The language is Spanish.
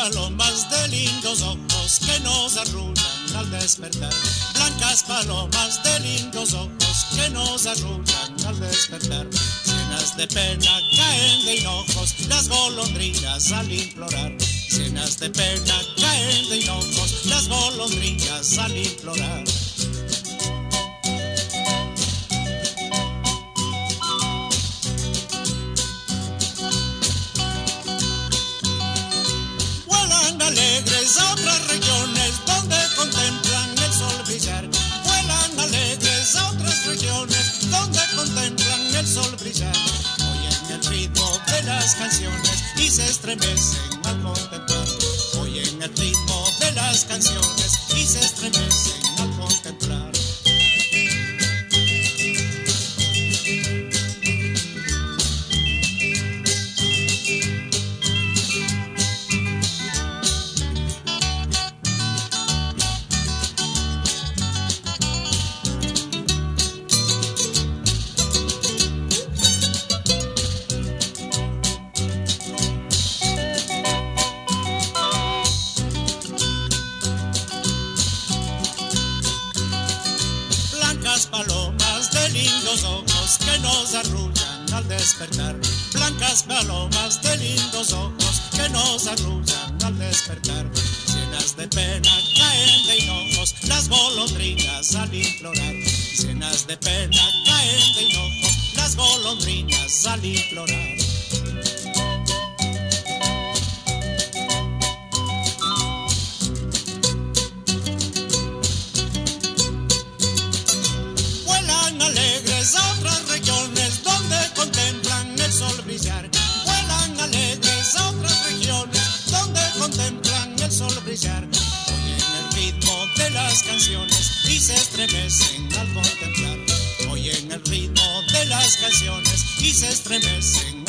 palomas de lindos ojos que nos arrullan al despertar. Blancas palomas de lindos ojos que nos arrullan al despertar. Llenas de pena caen de hinojos las golondrinas al implorar. Llenas de pena caen de hinojos las golondrinas al implorar. Canciones y se estremecen al contemplar. Oyen el ritmo de las canciones y se estremecen blancas palomas de lindos ojos que nos arrullan al despertar. Llenas de pena caen de hinojos las golondrinas al implorar. Llenas de pena caen de hinojos las golondrinas al implorar. Estremecen